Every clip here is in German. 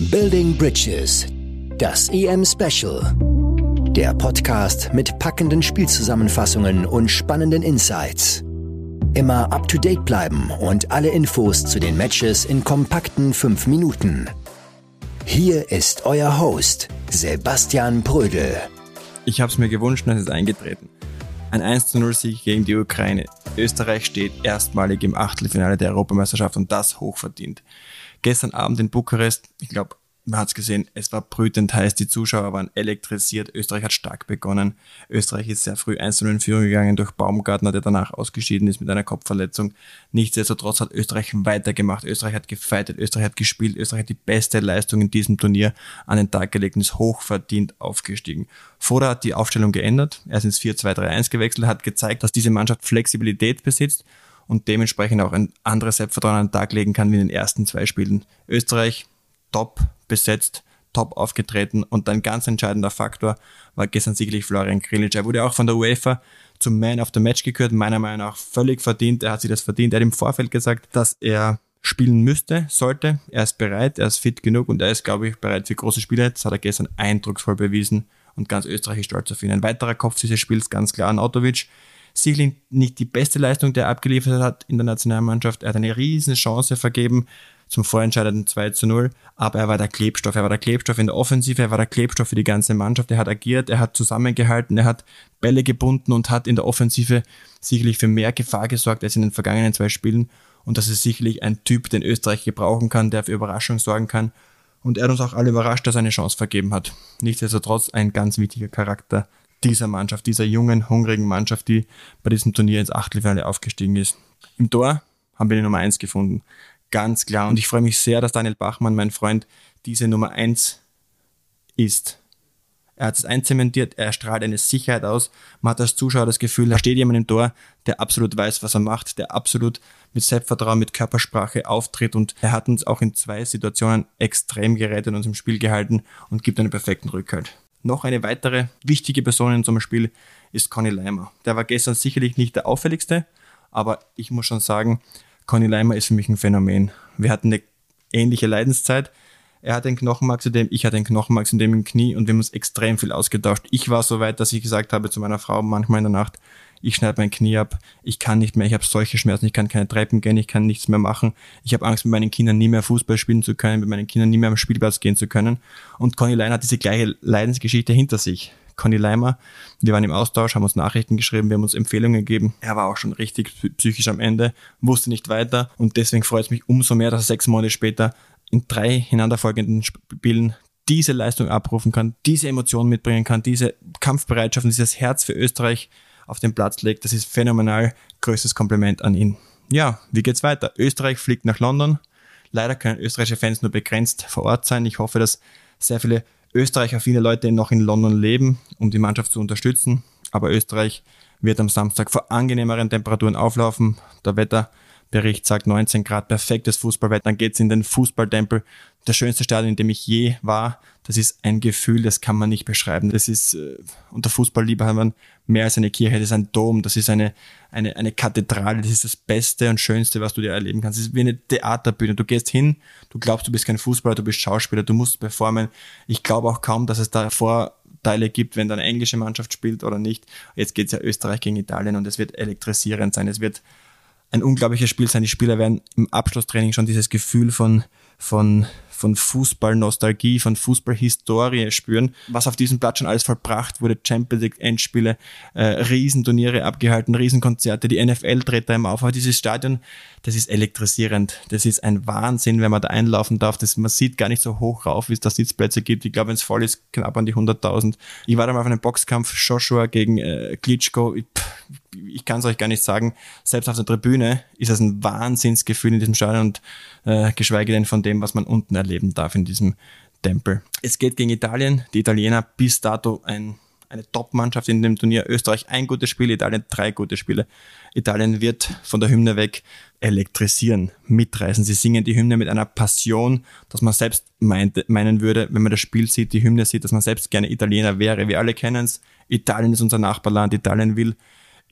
Building Bridges, das EM Special. Der Podcast mit packenden Spielzusammenfassungen und spannenden Insights. Immer up to date bleiben und alle Infos zu den Matches in kompakten 5 Minuten. Hier ist euer Host, Sebastian Brödel. Ich habe es mir gewünscht und es ist eingetreten. Ein 1-0-Sieg gegen die Ukraine. Österreich steht erstmalig im Achtelfinale der Europameisterschaft und das hochverdient gestern Abend in Bukarest, ich glaube, man hat es gesehen, es war brütend heiß, die Zuschauer waren elektrisiert, Österreich hat stark begonnen. Österreich ist sehr früh 1 in Führung gegangen durch Baumgartner, der danach ausgeschieden ist mit einer Kopfverletzung. Nichtsdestotrotz hat Österreich weitergemacht, Österreich hat gefeitet, Österreich hat gespielt, Österreich hat die beste Leistung in diesem Turnier an den Tag gelegt und ist hochverdient aufgestiegen. Foda hat die Aufstellung geändert, er ist ins 4-2-3-1 gewechselt, hat gezeigt, dass diese Mannschaft Flexibilität besitzt und dementsprechend auch ein anderes Selbstvertrauen an den Tag legen kann wie in den ersten zwei Spielen. Österreich top besetzt, top aufgetreten und ein ganz entscheidender Faktor war gestern sicherlich Florian Grilic. Er wurde auch von der UEFA zum Man of the Match gekürt, meiner Meinung nach völlig verdient. Er hat sich das verdient. Er hat im Vorfeld gesagt, dass er spielen müsste, sollte. Er ist bereit, er ist fit genug und er ist, glaube ich, bereit für große Spiele. Das hat er gestern eindrucksvoll bewiesen und ganz Österreich ist stolz auf ihn. Ein weiterer Kopf dieses Spiels, ganz klar, Nautovic sicherlich nicht die beste Leistung, die er abgeliefert hat in der Nationalmannschaft. Er hat eine riesen Chance vergeben zum vorentscheidenden 2 zu 0, aber er war der Klebstoff. Er war der Klebstoff in der Offensive, er war der Klebstoff für die ganze Mannschaft. Er hat agiert, er hat zusammengehalten, er hat Bälle gebunden und hat in der Offensive sicherlich für mehr Gefahr gesorgt als in den vergangenen zwei Spielen. Und das ist sicherlich ein Typ, den Österreich gebrauchen kann, der für Überraschung sorgen kann. Und er hat uns auch alle überrascht, dass er eine Chance vergeben hat. Nichtsdestotrotz ein ganz wichtiger Charakter dieser Mannschaft, dieser jungen, hungrigen Mannschaft, die bei diesem Turnier ins Achtelfinale aufgestiegen ist. Im Tor haben wir die Nummer eins gefunden. Ganz klar. Und ich freue mich sehr, dass Daniel Bachmann, mein Freund, diese Nummer eins ist. Er hat es einzementiert, er strahlt eine Sicherheit aus. Man hat als Zuschauer das Gefühl, da steht jemand im Tor, der absolut weiß, was er macht, der absolut mit Selbstvertrauen, mit Körpersprache auftritt und er hat uns auch in zwei Situationen extrem gerettet uns im Spiel gehalten und gibt einen perfekten Rückhalt. Noch eine weitere wichtige Person in einem Spiel ist Conny Leimer. Der war gestern sicherlich nicht der auffälligste, aber ich muss schon sagen, Conny Leimer ist für mich ein Phänomen. Wir hatten eine ähnliche Leidenszeit. Er hat ein dem, ich hatte ein Knochenmark zu dem im Knie und wir haben uns extrem viel ausgetauscht. Ich war so weit, dass ich gesagt habe zu meiner Frau manchmal in der Nacht, ich schneide mein Knie ab, ich kann nicht mehr, ich habe solche Schmerzen, ich kann keine Treppen gehen, ich kann nichts mehr machen. Ich habe Angst, mit meinen Kindern nie mehr Fußball spielen zu können, mit meinen Kindern nie mehr am Spielplatz gehen zu können. Und Conny Leimer hat diese gleiche Leidensgeschichte hinter sich. Conny Leimer, wir waren im Austausch, haben uns Nachrichten geschrieben, wir haben uns Empfehlungen gegeben. Er war auch schon richtig psychisch am Ende, wusste nicht weiter und deswegen freut es mich umso mehr, dass er sechs Monate später in drei hineinanderfolgenden Spielen diese Leistung abrufen kann, diese Emotionen mitbringen kann, diese Kampfbereitschaft und dieses Herz für Österreich auf den Platz legt. Das ist phänomenal. Größtes Kompliment an ihn. Ja, wie geht's weiter? Österreich fliegt nach London. Leider können österreichische Fans nur begrenzt vor Ort sein. Ich hoffe, dass sehr viele Österreicher, viele Leute noch in London leben, um die Mannschaft zu unterstützen. Aber Österreich wird am Samstag vor angenehmeren Temperaturen auflaufen. Der Wetterbericht sagt 19 Grad, perfektes Fußballwetter. Dann geht's in den Fußballtempel das schönste Stadion, in dem ich je war. Das ist ein Gefühl, das kann man nicht beschreiben. Das ist äh, unter Fußballliebhabern mehr als eine Kirche. Das ist ein Dom, das ist eine, eine, eine Kathedrale. Das ist das Beste und Schönste, was du dir erleben kannst. Es ist wie eine Theaterbühne. Du gehst hin, du glaubst, du bist kein Fußballer, du bist Schauspieler, du musst performen. Ich glaube auch kaum, dass es da Vorteile gibt, wenn da eine englische Mannschaft spielt oder nicht. Jetzt geht's ja Österreich gegen Italien und es wird elektrisierend sein. Es wird ein unglaubliches Spiel sein. Die Spieler werden im Abschlusstraining schon dieses Gefühl von, von, von Fußballnostalgie, von Fußballhistorie spüren, was auf diesem Platz schon alles vollbracht wurde, Champions League Endspiele, äh, Riesenturniere abgehalten, Riesenkonzerte, die NFL dreht da immer auf. Aber dieses Stadion, das ist elektrisierend. Das ist ein Wahnsinn, wenn man da einlaufen darf. Das, man sieht gar nicht so hoch rauf, wie es da Sitzplätze gibt. Ich glaube, wenn es voll ist, knapp an die 100.000. Ich war da mal auf einem Boxkampf, Joshua gegen äh, Klitschko. Ich, ich kann es euch gar nicht sagen. Selbst auf der Tribüne ist es ein Wahnsinnsgefühl in diesem Stadion und äh, geschweige denn von dem, was man unten erleben darf in diesem Tempel. Es geht gegen Italien. Die Italiener bis dato ein, eine Top-Mannschaft in dem Turnier. Österreich ein gutes Spiel, Italien drei gute Spiele. Italien wird von der Hymne weg elektrisieren, mitreißen. Sie singen die Hymne mit einer Passion, dass man selbst meint, meinen würde, wenn man das Spiel sieht, die Hymne sieht, dass man selbst gerne Italiener wäre. Wir alle kennen es. Italien ist unser Nachbarland. Italien will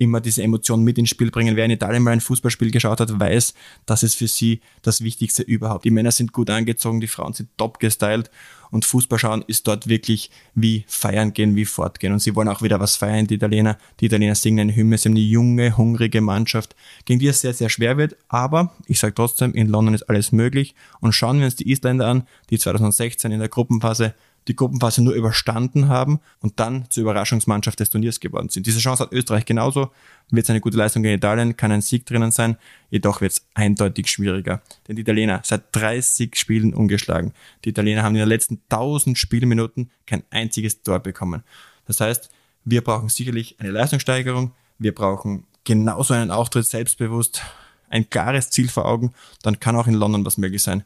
immer diese Emotionen mit ins Spiel bringen. Wer in Italien mal ein Fußballspiel geschaut hat, weiß, das ist für sie das Wichtigste überhaupt. Die Männer sind gut angezogen, die Frauen sind top gestylt und Fußball schauen ist dort wirklich wie feiern gehen, wie fortgehen. Und sie wollen auch wieder was feiern, die Italiener. Die Italiener singen eine Hymne, sie haben eine junge, hungrige Mannschaft, gegen die es sehr, sehr schwer wird. Aber ich sage trotzdem, in London ist alles möglich. Und schauen wir uns die Isländer an, die 2016 in der Gruppenphase die Gruppenphase nur überstanden haben und dann zur Überraschungsmannschaft des Turniers geworden sind. Diese Chance hat Österreich genauso. Wird es eine gute Leistung gegen Italien, kann ein Sieg drinnen sein, jedoch wird es eindeutig schwieriger. Denn die Italiener seit 30 Spielen ungeschlagen. Die Italiener haben in den letzten 1000 Spielminuten kein einziges Tor bekommen. Das heißt, wir brauchen sicherlich eine Leistungssteigerung, wir brauchen genauso einen Auftritt selbstbewusst, ein klares Ziel vor Augen, dann kann auch in London was möglich sein.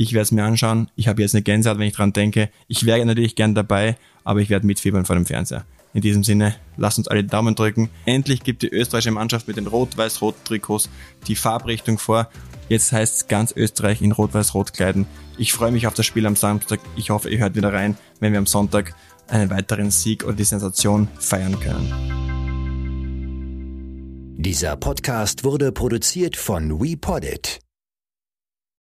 Ich werde es mir anschauen. Ich habe jetzt eine Gänsehaut, wenn ich dran denke. Ich wäre natürlich gern dabei, aber ich werde mitfiebern vor dem Fernseher. In diesem Sinne, lasst uns alle Daumen drücken. Endlich gibt die österreichische Mannschaft mit den rot-weiß-roten Trikots die Farbrichtung vor. Jetzt heißt es ganz Österreich in rot-weiß-rot kleiden. Ich freue mich auf das Spiel am Samstag. Ich hoffe, ihr hört wieder rein, wenn wir am Sonntag einen weiteren Sieg oder die Sensation feiern können. Dieser Podcast wurde produziert von WePoddit.